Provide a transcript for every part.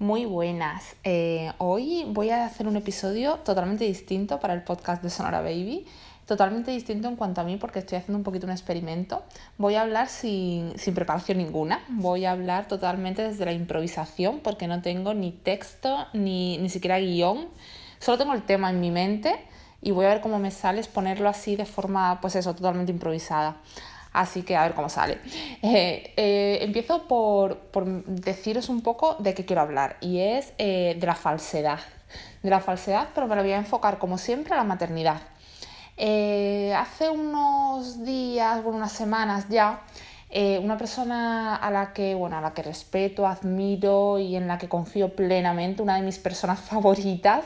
Muy buenas. Eh, hoy voy a hacer un episodio totalmente distinto para el podcast de Sonora Baby. Totalmente distinto en cuanto a mí porque estoy haciendo un poquito un experimento. Voy a hablar sin, sin preparación ninguna. Voy a hablar totalmente desde la improvisación porque no tengo ni texto ni, ni siquiera guion. Solo tengo el tema en mi mente y voy a ver cómo me sale exponerlo así de forma, pues eso, totalmente improvisada. Así que a ver cómo sale. Eh, eh, empiezo por, deciros un poco de qué quiero hablar y es eh, de la falsedad. De la falsedad, pero me lo voy a enfocar como siempre a la maternidad. hace unos días, bueno, unas semanas ya, eh, una persona a la que, bueno, a la que respeto, admiro y en la que confío plenamente, una de mis personas favoritas,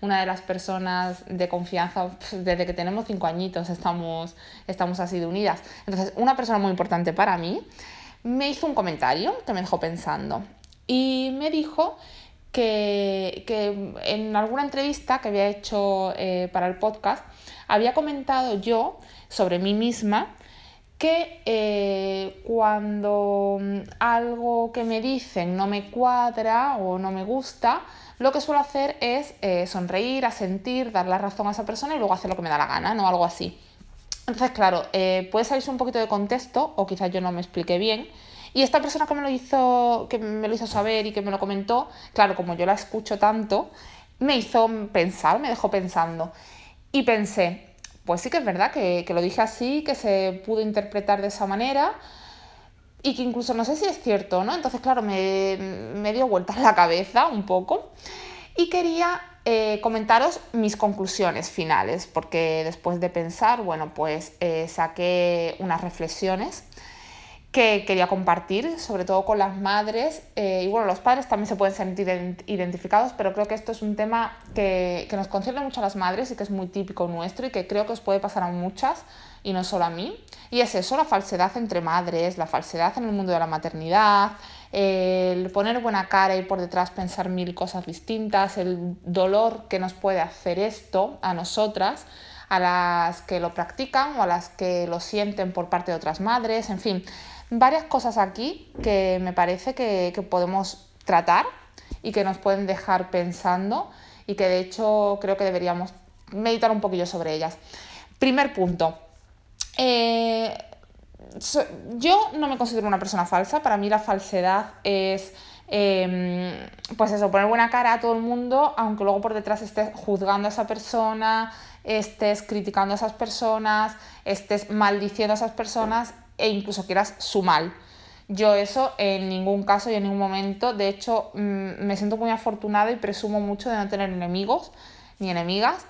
una de las personas de confianza desde que tenemos cinco añitos estamos, estamos así de unidas. Entonces, una persona muy importante para mí me hizo un comentario que me dejó pensando y me dijo que, que en alguna entrevista que había hecho eh, para el podcast había comentado yo sobre mí misma que eh, cuando mm, algo que me dicen no me cuadra o no me gusta, lo que suelo hacer es eh, sonreír, asentir, dar la razón a esa persona y luego hacer lo que me da la gana, ¿no? Algo así. Entonces, claro, eh, puede salirse un poquito de contexto o quizás yo no me expliqué bien. Y esta persona que me lo hizo, que me lo hizo saber y que me lo comentó, claro, como yo la escucho tanto, me hizo pensar, me dejó pensando. Y pensé, pues sí que es verdad que, lo dije así, que se pudo interpretar de esa manera y que incluso no sé si es cierto, ¿no? Entonces, claro, me, me dio vueltas la cabeza un poco y quería eh, comentaros mis conclusiones finales, porque después de pensar, bueno, pues eh, saqué unas reflexiones que quería compartir, sobre todo con las madres. Eh, y bueno, los padres también se pueden sentir identificados, pero creo que esto es un tema que, que, nos concierne mucho a las madres y que es muy típico nuestro y que creo que os puede pasar a muchas y no solo a mí. Y es eso, la falsedad entre madres, la falsedad en el mundo de la maternidad, el poner buena cara y por detrás pensar mil cosas distintas, el dolor que nos puede hacer esto a nosotras a las que lo practican o a las que lo sienten por parte de otras madres, en fin, varias cosas aquí que me parece que, podemos tratar y que nos pueden dejar pensando y que de hecho creo que deberíamos meditar un poquillo sobre ellas. Primer punto. Eh, yo no me considero una persona falsa, para mí la falsedad es em, pues eso, poner buena cara a todo el mundo, aunque luego por detrás estés juzgando a esa persona, estés criticando a esas personas, estés maldiciendo a esas personas e incluso quieras su mal. Yo eso en ningún caso y en ningún momento, de hecho mm, me siento muy afortunada y presumo mucho de no tener enemigos ni enemigas,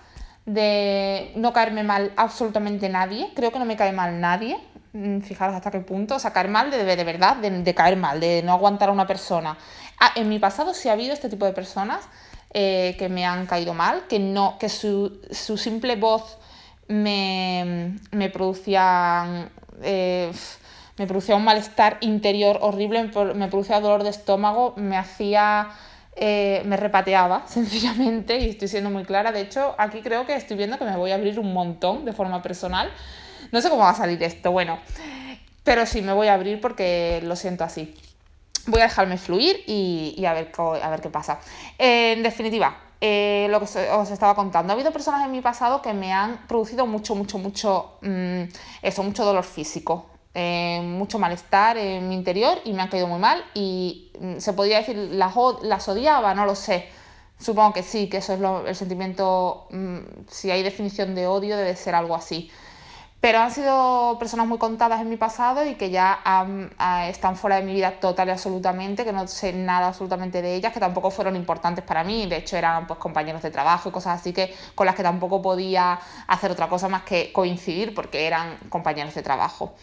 de no caerme mal absolutamente nadie, creo que no me cae mal nadie, mm, fijaros hasta qué punto, o sea, caer mal de, de verdad, de, caer mal, de no aguantar a una persona. Ah, en mi pasado sí ha habido este tipo de personas eh, que me han caído mal, que, no, que su, su simple voz me, me producía eh, me producía un malestar interior horrible, me producía dolor de estómago, me hacía... Eh, me repateaba sencillamente y estoy siendo muy clara. De hecho, aquí creo que estoy viendo que me voy a abrir un montón de forma personal. No sé cómo va a salir esto, bueno, pero sí me voy a abrir porque lo siento así. Voy a dejarme fluir y, a, ver, a ver qué pasa. en definitiva, eh, lo que os estaba contando. Ha habido personas en mi pasado que me han producido mucho, mucho, mucho, mm, eso, mucho dolor físico, eh, mucho malestar en mi interior y me han caído muy mal y mm, se podría decir, las, las odiaba, no lo sé. Supongo que sí, que eso es el sentimiento, mm, si hay definición de odio, debe ser algo así. Pero han sido personas muy contadas en mi pasado y que ya están fuera de mi vida total y absolutamente, que no sé nada absolutamente de ellas, que tampoco fueron importantes para mí, de hecho eran pues compañeros de trabajo y cosas así que con las que tampoco podía hacer otra cosa más que coincidir porque eran compañeros de trabajo.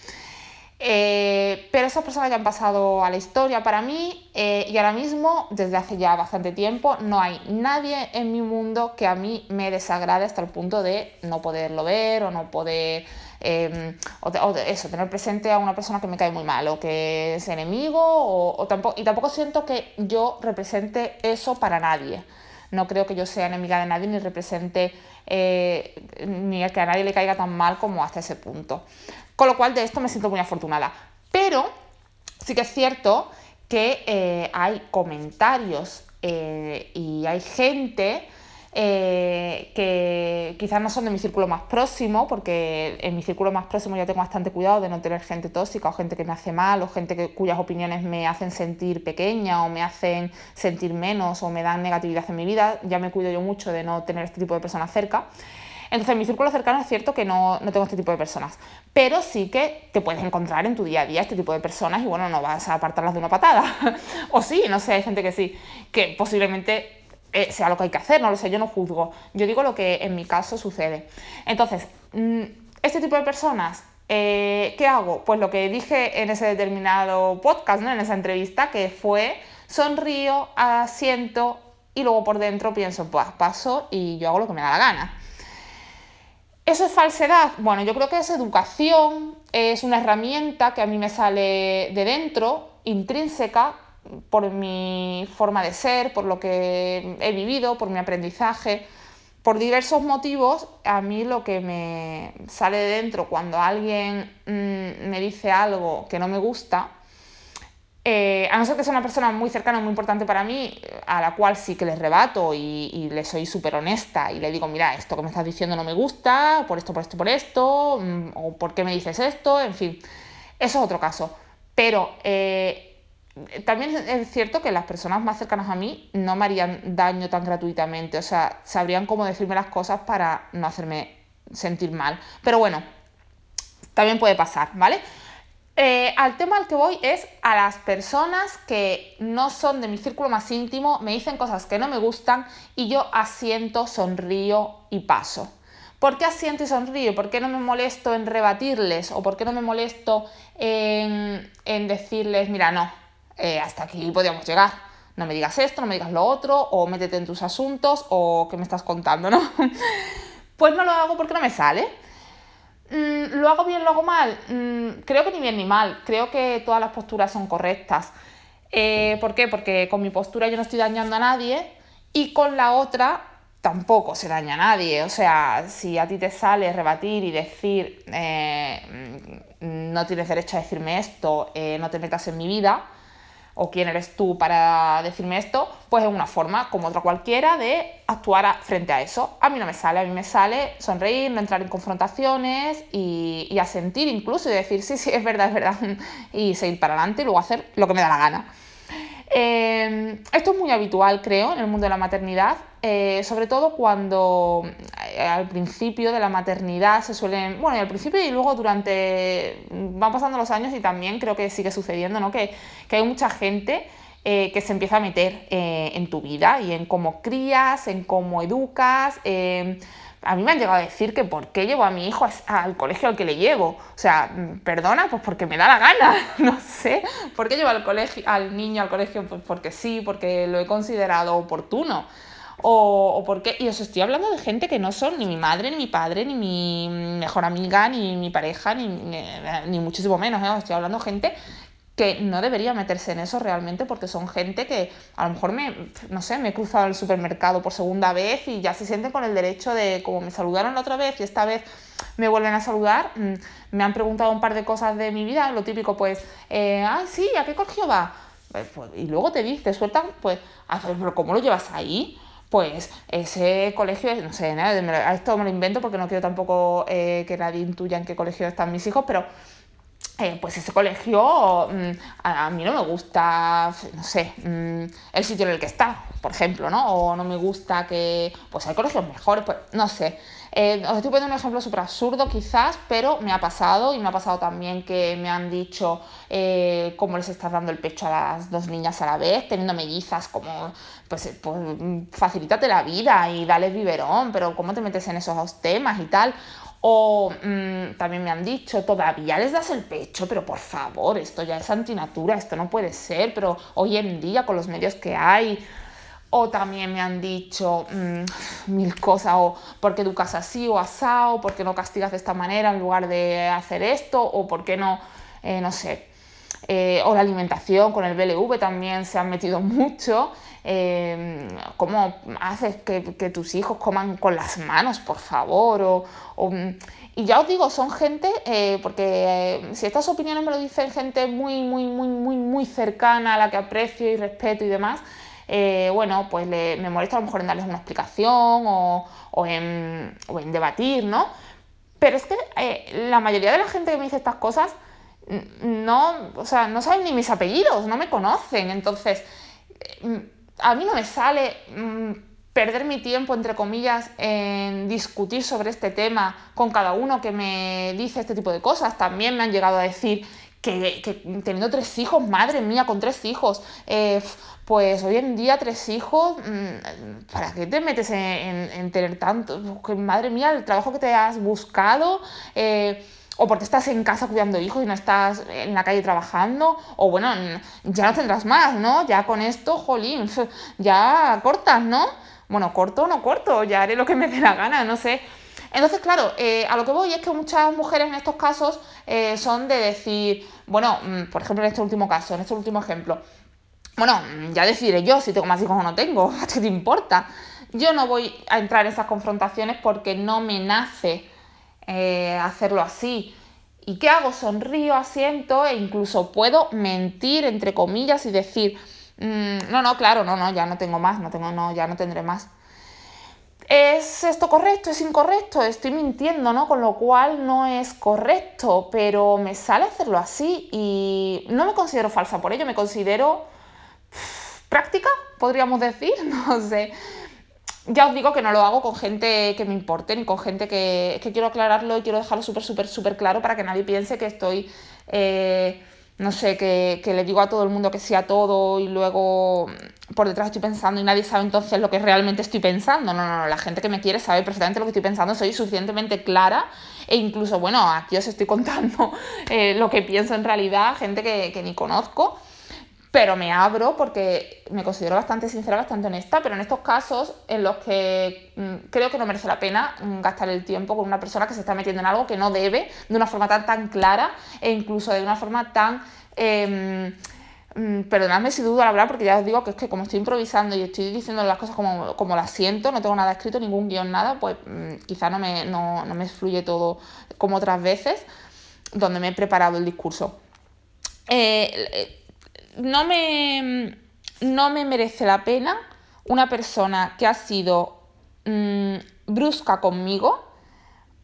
Eh, pero esas personas ya han pasado a la historia para mí eh, y ahora mismo, desde hace ya bastante tiempo, no hay nadie en mi mundo que a mí me desagrade hasta el punto de no poderlo ver o no poder Em, o, eso, tener presente a una persona que me cae muy mal o que es enemigo o, tampoco, y tampoco siento que yo represente eso para nadie. No creo que yo sea enemiga de nadie ni represente eh, ni que a nadie le caiga tan mal como hasta ese punto. Con lo cual de esto me siento muy afortunada. Pero sí que es cierto que eh, hay comentarios Eh, y hay gente eh, que quizás no son de mi círculo más próximo, porque en mi círculo más próximo ya tengo bastante cuidado de no tener gente tóxica o gente que me hace mal o gente que, cuyas opiniones me hacen sentir pequeña o me hacen sentir menos o me dan negatividad en mi vida. Ya me cuido yo mucho de no tener este tipo de personas cerca. Entonces, en mi círculo cercano es cierto que no, no, tengo este tipo de personas, pero sí que te puedes encontrar en tu día a día este tipo de personas y bueno, no vas a apartarlas de una patada. o sí, no sé, hay gente que sí, que posiblemente eh, sea lo que hay que hacer, no lo sé, yo no juzgo. Yo digo lo que en mi caso sucede. Entonces, mm, este tipo de personas, eh, ¿qué hago? Pues lo que dije en ese determinado podcast, ¿no? en esa entrevista, que fue sonrío, asiento y luego por dentro pienso, pues paso y yo hago lo que me da la gana. ¿Eso es falsedad? Bueno, yo creo que es educación, es una herramienta que a mí me sale de dentro, intrínseca, por mi forma de ser, por lo que he vivido, por mi aprendizaje, por diversos motivos, a mí lo que me sale de dentro cuando alguien mm, me dice algo que no me gusta, eh, a no ser que sea una persona muy cercana, muy importante para mí, a la cual sí que le rebato y, y le soy súper honesta y le digo, mira, esto que me estás diciendo no me gusta, por esto, por esto, por esto, mm, o por qué me dices esto, en fin, eso es otro caso. Pero eh, también es cierto que las personas más cercanas a mí no me harían daño tan gratuitamente, o sea, sabrían cómo decirme las cosas para no hacerme sentir mal. Pero bueno, también puede pasar, ¿vale? Eh, al tema al que voy es a las personas que no son de mi círculo más íntimo, me dicen cosas que no me gustan y yo asiento, sonrío y paso. ¿Por qué asiento y sonrío? ¿Por qué no me molesto en rebatirles? ¿O por qué no me molesto en, decirles, mira, no, eh, hasta aquí podíamos llegar. No me digas esto, no me digas lo otro, o métete en tus asuntos, o qué me estás contando, ¿no? pues no lo hago porque no me sale. Mm, ¿Lo hago bien, lo hago mal? Mm, creo que ni bien ni mal. Creo que todas las posturas son correctas. Eh, ¿Por qué? Porque con mi postura yo no estoy dañando a nadie y con la otra tampoco se daña a nadie. O sea, si a ti te sale rebatir y decir eh, mm, no tienes derecho a decirme esto, no te metas en mi vida, o quién eres tú para decirme esto, pues es una forma, como otra cualquiera, de actuar frente a eso. A mí no me sale, a mí me sale sonreír, no entrar en confrontaciones y, y asentir incluso y decir, sí, sí, es verdad, es verdad, y seguir para adelante y luego hacer lo que me da la gana. Em, esto es muy habitual, creo, en el mundo de la maternidad, eh, sobre todo cuando eh, al principio de la maternidad se suelen, bueno, y al principio y luego durante, van pasando los años y también creo que sigue sucediendo, ¿no? Que, que hay mucha gente eh, que se empieza a meter en tu vida y en cómo crías, en cómo educas. Em, a mí me han llegado a decir que por qué llevo a mi hijo al colegio al que le llevo. O sea, mm, perdona, pues porque me da la gana, no sé. ¿Por qué llevo al, colegio, al niño al colegio? Pues porque sí, porque lo he considerado oportuno. O, o porque, y os estoy hablando de gente que no son ni mi madre, ni mi padre, ni mi mejor amiga, ni mi pareja, ni, ni, muchísimo menos. ¿eh? Os estoy hablando de gente que no debería meterse en eso realmente porque son gente que a lo mejor me, no sé, me he cruzado el supermercado por segunda vez y ya se sienten con el derecho de, como me saludaron la otra vez y esta vez me vuelven a saludar, mm, me han preguntado un par de cosas de mi vida, lo típico pues, eh, ay sí, ¿a qué colegio va? Pues, pues, y luego te dice, sueltan, pues, pero ¿cómo lo llevas ahí? Pues ese colegio, no sé, esto me lo invento porque no quiero tampoco eh, que nadie intuya en qué colegio están mis hijos, pero eh, pues ese colegio mm, a, mí no me gusta, no sé, mm, el sitio en el que está, por ejemplo, ¿no? O no me gusta que, pues hay colegios mejores, pues no sé. Eh, os estoy poniendo un ejemplo súper absurdo quizás, pero me ha pasado y me ha pasado también que me han dicho eh, cómo les estás dando el pecho a las dos niñas a la vez, teniendo mellizas, como, pues, pues facilítate la vida y dale biberón, pero cómo te metes en esos temas y tal. O mm, también me han dicho, todavía les das el pecho, pero por favor, esto ya es antinatura, esto no puede ser, pero hoy en día con los medios que hay. O también me han dicho mm, mil cosas, o por qué educas así o asado, por qué no castigas de esta manera en lugar de hacer esto, o por qué no, eh, no sé. Eh, o la alimentación con el BLV también se han metido mucho. Eh, ¿Cómo haces que, tus hijos coman con las manos, por favor? y ya os digo, son gente, eh, porque si estas opiniones me lo dicen gente muy, muy, muy, muy, muy cercana, a la que aprecio y respeto y demás, eh, bueno, pues me molesta a lo mejor en darles una explicación o, en, debatir, ¿no? Pero es que eh, la mayoría de la gente que me dice estas cosas no, o sea, no saben ni mis apellidos, no me conocen. Entonces, eh, a mí no me sale mm, perder mi tiempo, entre comillas, en discutir sobre este tema con cada uno que me dice este tipo de cosas. También me han llegado a decir que, teniendo tres hijos, madre mía, con tres hijos, eh, pues hoy en día tres hijos, mm, ¿para qué te metes en, tener tanto? madre mía, el trabajo que te has buscado. Eh, o porque estás en casa cuidando hijos y no estás en la calle trabajando, o bueno, ya no tendrás más, ¿no? Ya con esto, jolín, ya cortas, ¿no? Bueno, corto o no corto, ya haré lo que me dé la gana, no sé. Entonces, claro, eh, a lo que voy es que muchas mujeres en estos casos eh, son de decir, bueno, mm, por ejemplo, en este último caso, en este último ejemplo, bueno, ya decidiré yo si tengo más hijos o no tengo, ¿a qué te importa? Yo no voy a entrar en esas confrontaciones porque no me nace eh, hacerlo así. ¿Y qué hago? Sonrío, asiento e incluso puedo mentir, entre comillas, y decir, mm, no, no, claro, no, no, ya no tengo más, no tengo, no, ya no tendré más. ¿Es esto correcto? ¿Es incorrecto? Estoy mintiendo, ¿no? Con lo cual no es correcto, pero me sale hacerlo así y no me considero falsa por ello, me considero práctica, podríamos decir, no sé ya os digo que no lo hago con gente que me importe, ni con gente que, quiero aclararlo y quiero dejarlo súper, súper, súper claro para que nadie piense que estoy, eh, no sé, que, le digo a todo el mundo que sí a todo y luego por detrás estoy pensando y nadie sabe entonces lo que realmente estoy pensando. No, no, no, la gente que me quiere sabe perfectamente lo que estoy pensando, soy suficientemente clara e incluso, bueno, aquí os estoy contando eh, lo que pienso en realidad, gente que, que ni conozco pero me abro porque me considero bastante sincera, bastante honesta, pero en estos casos en los que mm, creo que no merece la pena mm, gastar el tiempo con una persona que se está metiendo en algo que no debe, de una forma tan, tan clara e incluso de una forma tan... Eh, perdonadme si dudo al hablar, porque ya os digo que es que como estoy improvisando y estoy diciendo las cosas como, como las siento, no tengo nada escrito, ningún guion, nada, pues quizá no me, no, no me fluye todo como otras veces, donde me he preparado el discurso. Eh, eh no me, no me merece la pena una persona que ha sido mm, brusca conmigo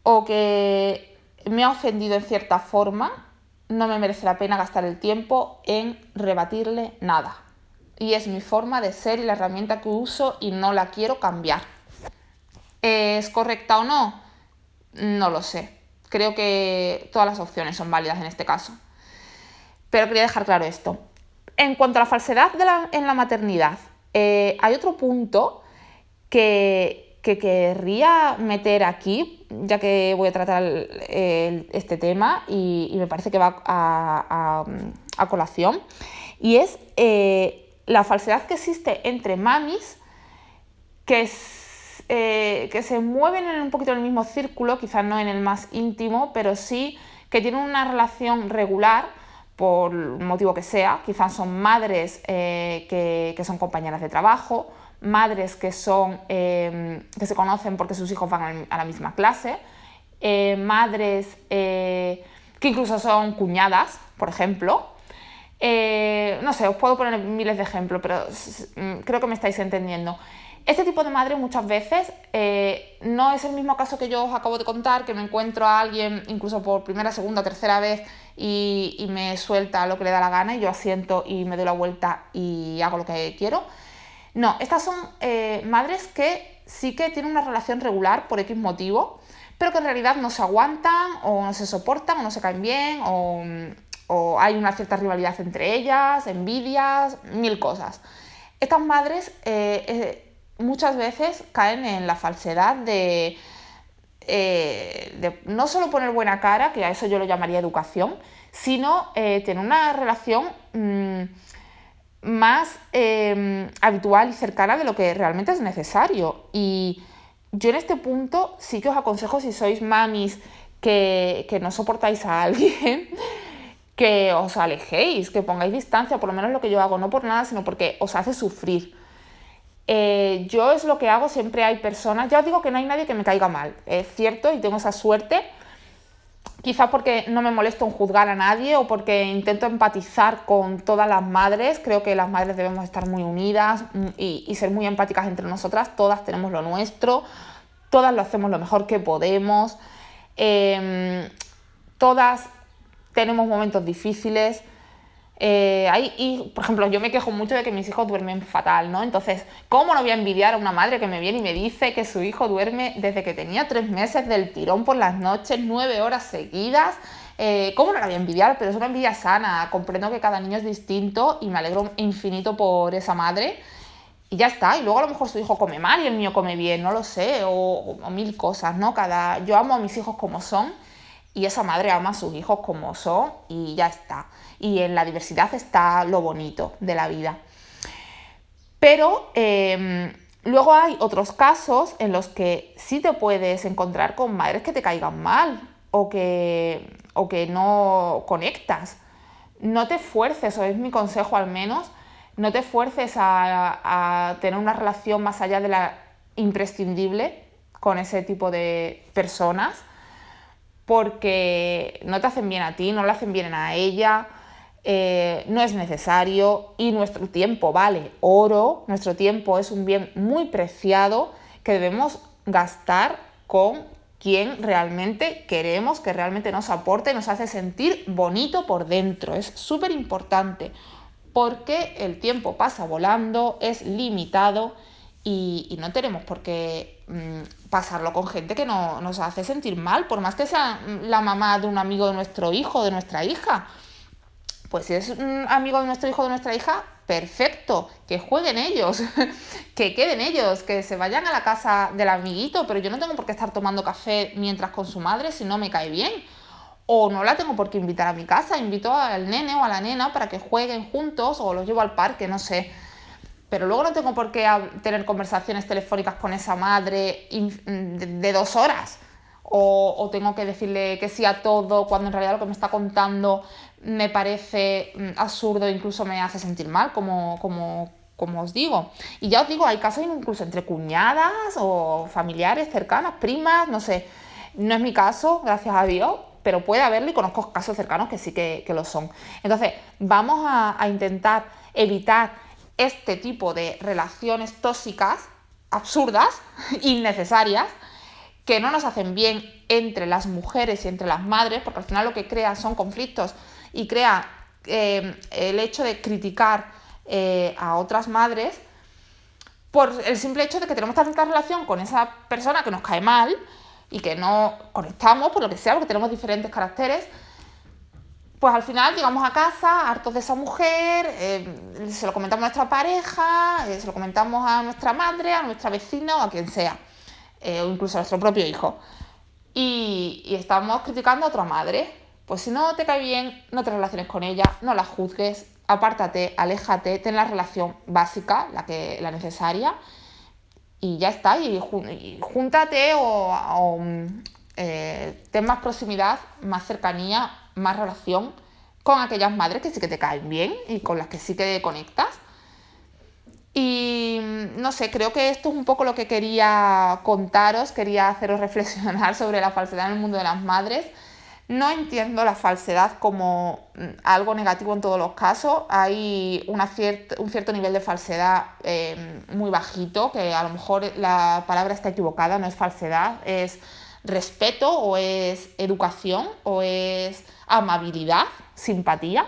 o que me ha ofendido en cierta forma, no me merece la pena gastar el tiempo en rebatirle nada. Y es mi forma de ser y la herramienta que uso y no la quiero cambiar. ¿Es correcta o no? No lo sé. Creo que todas las opciones son válidas en este caso. Pero quería dejar claro esto. En cuanto a la falsedad en la maternidad, eh, hay otro punto que, querría meter aquí, ya que voy a tratar este tema y, me parece que va a, colación, y es eh, la falsedad que existe entre mamis que, eh, que se mueven en un poquito en el mismo círculo, quizás no en el más íntimo, pero sí que tienen una relación regular por motivo que sea, quizás son madres eh, que, son compañeras de trabajo, madres que, son, em, que se conocen porque sus hijos van a la misma clase, eh, madres eh, que incluso son cuñadas, por ejemplo. no sé, os puedo poner miles de ejemplos, pero mm, creo que me estáis entendiendo. Este tipo de madre muchas veces eh, no es el mismo caso que yo os acabo de contar, que me encuentro a alguien incluso por primera, segunda, tercera vez y, me suelta lo que le da la gana y yo asiento y me doy la vuelta y hago lo que quiero. No, estas son eh, madres que sí que tienen una relación regular por X motivo, pero que en realidad no se aguantan o no se soportan o no se caen bien o, hay una cierta rivalidad entre ellas, envidias, mil cosas. Estas madres eh, muchas veces caen en la falsedad de, eh, no solo poner buena cara, que a eso yo lo llamaría educación, sino eh, tener una relación mm, más em, habitual y cercana de lo que realmente es necesario. Y yo en este punto sí que os aconsejo si sois mamis que, que no soportáis a alguien, que os alejéis, que pongáis distancia, por lo menos lo que yo hago, no por nada, sino porque os hace sufrir. Eh, yo es lo que hago, siempre hay personas, ya os digo que no hay nadie que me caiga mal, es cierto y tengo esa suerte, quizás porque no me molesto en juzgar a nadie o porque intento empatizar con todas las madres. Creo que las madres debemos estar muy unidas mm, y, ser muy empáticas entre nosotras. Todas tenemos lo nuestro, todas lo hacemos lo mejor que podemos, em, todas tenemos momentos difíciles. Eh, y, por ejemplo, yo me quejo mucho de que mis hijos duermen fatal, ¿no? Entonces, ¿cómo no voy a envidiar a una madre que me viene y me dice que su hijo duerme desde que tenía tres meses del tirón por las noches, nueve horas seguidas? Eh, ¿Cómo no la voy a envidiar? Pero es una envidia sana. Comprendo que cada niño es distinto y me alegro infinito por esa madre. Y ya está. Y luego a lo mejor su hijo come mal y el mío come bien, no lo sé. O, o mil cosas, ¿no? Cada... Yo amo a mis hijos como son y esa madre ama a sus hijos como son y ya está. Y en la diversidad está lo bonito de la vida. Pero em, luego hay otros casos en los que sí te puedes encontrar con madres que te caigan mal o que, o que no conectas. No te fuerces, o es mi consejo al menos, no te fuerces a, a tener una relación más allá de la imprescindible con ese tipo de personas porque no te hacen bien a ti, no le hacen bien a ella, eh, no es necesario y nuestro tiempo vale oro, nuestro tiempo es un bien muy preciado que debemos gastar con quien realmente queremos, que realmente nos aporte, nos hace sentir bonito por dentro. Es súper importante porque el tiempo pasa volando, es limitado y, no tenemos por qué mm, pasarlo con gente que no, nos hace sentir mal, por más que sea la mamá de un amigo de nuestro hijo, de nuestra hija. Pues si es un amigo de nuestro hijo o de nuestra hija, perfecto, que jueguen ellos, que queden ellos, que se vayan a la casa del amiguito, pero yo no tengo por qué estar tomando café mientras con su madre si no me cae bien. O no la tengo por qué invitar a mi casa, invito al nene o a la nena para que jueguen juntos o los llevo al parque, no sé pero luego no tengo por qué tener conversaciones telefónicas con esa madre de dos horas. O, tengo que decirle que sí a todo cuando en realidad lo que me está contando me parece mm, absurdo incluso me hace sentir mal, como, como, como os digo. Y ya os digo, hay casos incluso entre cuñadas o familiares cercanas, primas, no sé. No es mi caso, gracias a Dios, pero puede haberlo y conozco casos cercanos que sí que, lo son. Entonces, vamos a intentar evitar este tipo de relaciones tóxicas, absurdas, innecesarias, que no nos hacen bien entre las mujeres y entre las madres, porque al final lo que crea son conflictos y crea eh, el hecho de criticar eh, a otras madres por el simple hecho de que tenemos tanta relación con esa persona que nos cae mal y que no conectamos por lo que sea, porque tenemos diferentes caracteres, pues al final llegamos a casa hartos de esa mujer, eh, se lo comentamos a nuestra pareja, eh, se lo comentamos a nuestra madre, a nuestra vecina o a quien sea, eh, o incluso a nuestro propio hijo. Y, y, estamos criticando a otra madre. Pues si no te cae bien, no te relaciones con ella, no la juzgues, apártate, aléjate, ten la relación básica, la, que, la necesaria, y ya está, y, júntate o, o ten más proximidad, más cercanía más relación con aquellas madres que sí que te caen bien y con las que sí que conectas. Y no sé, creo que esto es un poco lo que quería contaros, quería haceros reflexionar sobre la falsedad en el mundo de las madres. No entiendo la falsedad como mm, algo negativo en todos los casos. Hay un cierto nivel de falsedad eh, muy bajito, que a lo mejor la palabra está equivocada, no es falsedad, es respeto o es educación o es amabilidad, simpatía,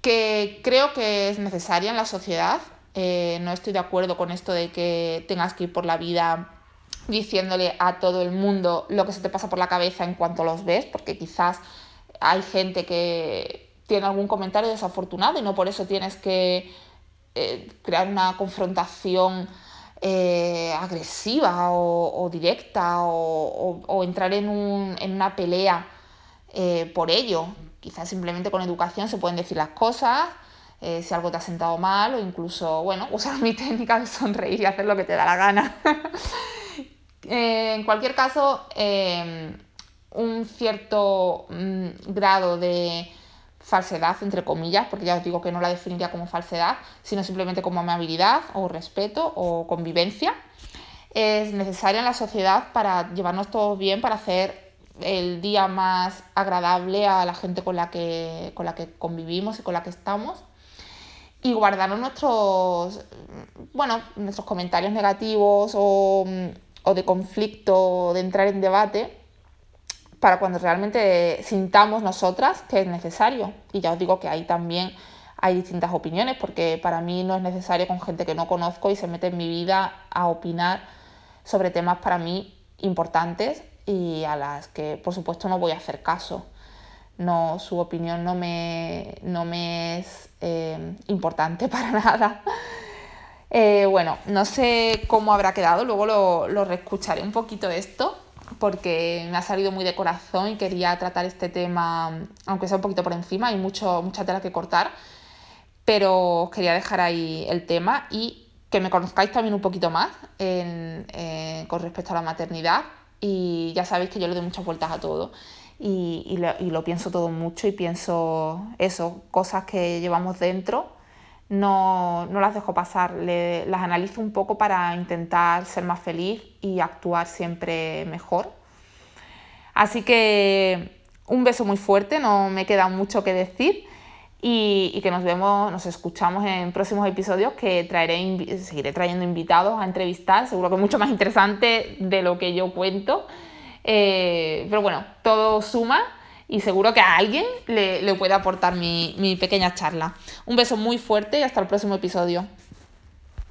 que creo que es necesaria en la sociedad. Eh, no estoy de acuerdo con esto de que tengas que ir por la vida diciéndole a todo el mundo lo que se te pasa por la cabeza en cuanto los ves, porque quizás hay gente que tiene algún comentario desafortunado y no por eso tienes que eh, crear una confrontación eh, agresiva o, directa o, entrar en, una pelea eh, por ello. Quizás simplemente con educación se pueden decir las cosas, eh, si algo te ha sentado mal o incluso, bueno, usar mi técnica de sonreír y hacer lo que te da la gana. en cualquier caso, un cierto mm, grado de falsedad, entre comillas, porque ya os digo que no la definiría como falsedad, sino simplemente como amabilidad o respeto o convivencia, es necesaria en la sociedad para llevarnos todos bien, para hacer el día más agradable a la gente con la que, con la que convivimos y con la que estamos. Y guardarnos nuestros, bueno, nuestros comentarios negativos o, o de conflicto, de entrar en debate, para cuando realmente sintamos nosotras que es necesario. Y ya os digo que ahí también hay distintas opiniones, porque para mí no es necesario con gente que no conozco y se mete en mi vida a opinar sobre temas para mí importantes y a las que por supuesto no voy a hacer caso. No, su opinión no me, no me es eh, importante para nada. Eh, bueno, no sé cómo habrá quedado, luego lo, lo reescucharé un poquito esto, porque me ha salido muy de corazón y quería tratar este tema, aunque sea un poquito por encima, hay mucho, mucha tela que cortar, pero quería dejar ahí el tema y que me conozcáis también un poquito más eh, con respecto a la maternidad, y ya sabéis que yo le doy muchas vueltas a todo y, lo, pienso todo mucho y pienso eso, cosas que llevamos dentro, no, las dejo pasar, las analizo un poco para intentar ser más feliz y actuar siempre mejor. Así que un beso muy fuerte, no me queda mucho que decir y, que nos vemos, nos escuchamos en próximos episodios que traeré, seguiré trayendo invitados a entrevistar, seguro que mucho más interesante de lo que yo cuento. Eh, pero bueno, todo suma y seguro que a alguien le, le puede aportar mi, mi pequeña charla. Un beso muy fuerte y hasta el próximo episodio.